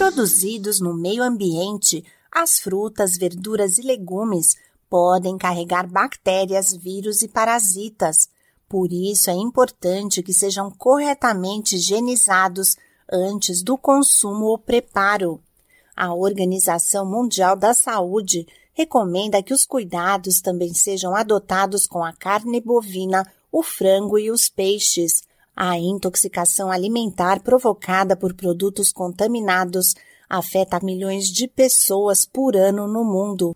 Produzidos no meio ambiente, as frutas, verduras e legumes podem carregar bactérias, vírus e parasitas. Por isso é importante que sejam corretamente higienizados antes do consumo ou preparo. A Organização Mundial da Saúde recomenda que os cuidados também sejam adotados com a carne bovina, o frango e os peixes. A intoxicação alimentar provocada por produtos contaminados afeta milhões de pessoas por ano no mundo.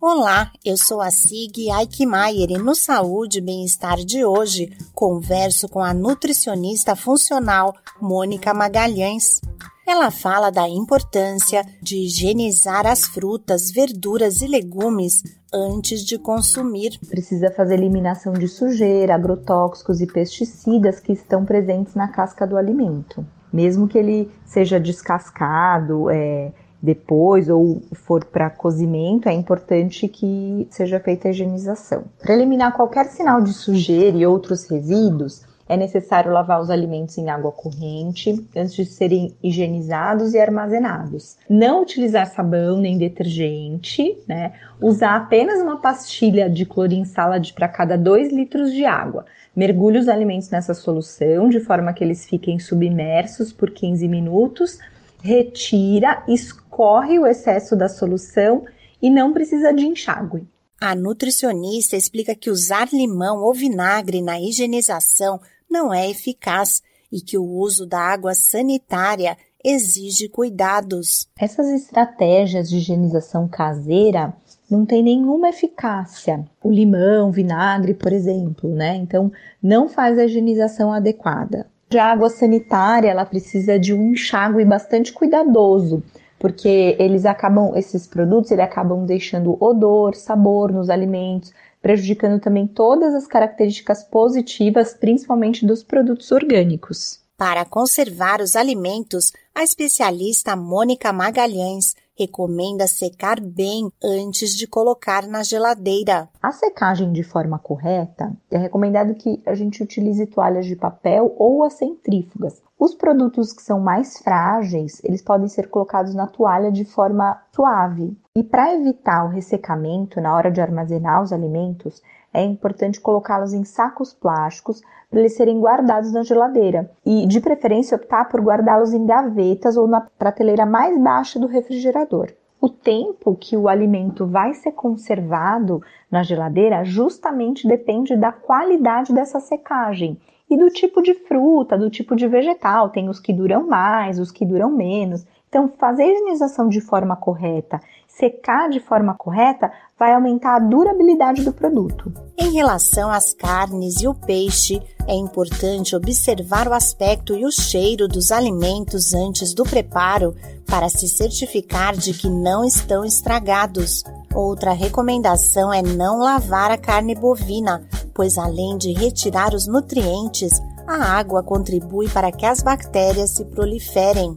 Olá, eu sou a Sig Aikmaier e no Saúde e Bem-Estar de hoje converso com a nutricionista funcional Mônica Magalhães. Ela fala da importância de higienizar as frutas, verduras e legumes antes de consumir. Precisa fazer eliminação de sujeira, agrotóxicos e pesticidas que estão presentes na casca do alimento. Mesmo que ele seja descascado, é, depois ou for para cozimento, é importante que seja feita a higienização. Para eliminar qualquer sinal de sujeira e outros resíduos, é necessário lavar os alimentos em água corrente antes de serem higienizados e armazenados. Não utilizar sabão nem detergente, né? Usar apenas uma pastilha de clorinsalade para cada 2 litros de água. Mergulhe os alimentos nessa solução de forma que eles fiquem submersos por 15 minutos retira, escorre o excesso da solução e não precisa de enxágue. A nutricionista explica que usar limão ou vinagre na higienização não é eficaz e que o uso da água sanitária exige cuidados. Essas estratégias de higienização caseira não têm nenhuma eficácia. O limão, vinagre, por exemplo, né? Então, não faz a higienização adequada. Já a água sanitária, ela precisa de um enxágue bastante cuidadoso, porque eles acabam, esses produtos, eles acabam deixando odor, sabor nos alimentos, prejudicando também todas as características positivas, principalmente dos produtos orgânicos. Para conservar os alimentos, a especialista Mônica Magalhães recomenda secar bem antes de colocar na geladeira. A secagem de forma correta é recomendado que a gente utilize toalhas de papel ou as centrífugas. Os produtos que são mais frágeis, eles podem ser colocados na toalha de forma suave. E para evitar o ressecamento na hora de armazenar os alimentos, é importante colocá-los em sacos plásticos para eles serem guardados na geladeira. E, de preferência, optar por guardá-los em gavetas ou na prateleira mais baixa do refrigerador. O tempo que o alimento vai ser conservado na geladeira justamente depende da qualidade dessa secagem e do tipo de fruta, do tipo de vegetal. Tem os que duram mais, os que duram menos. Então, fazer a higienização de forma correta secar de forma correta vai aumentar a durabilidade do produto. Em relação às carnes e o peixe, é importante observar o aspecto e o cheiro dos alimentos antes do preparo para se certificar de que não estão estragados. Outra recomendação é não lavar a carne bovina, pois além de retirar os nutrientes, a água contribui para que as bactérias se proliferem.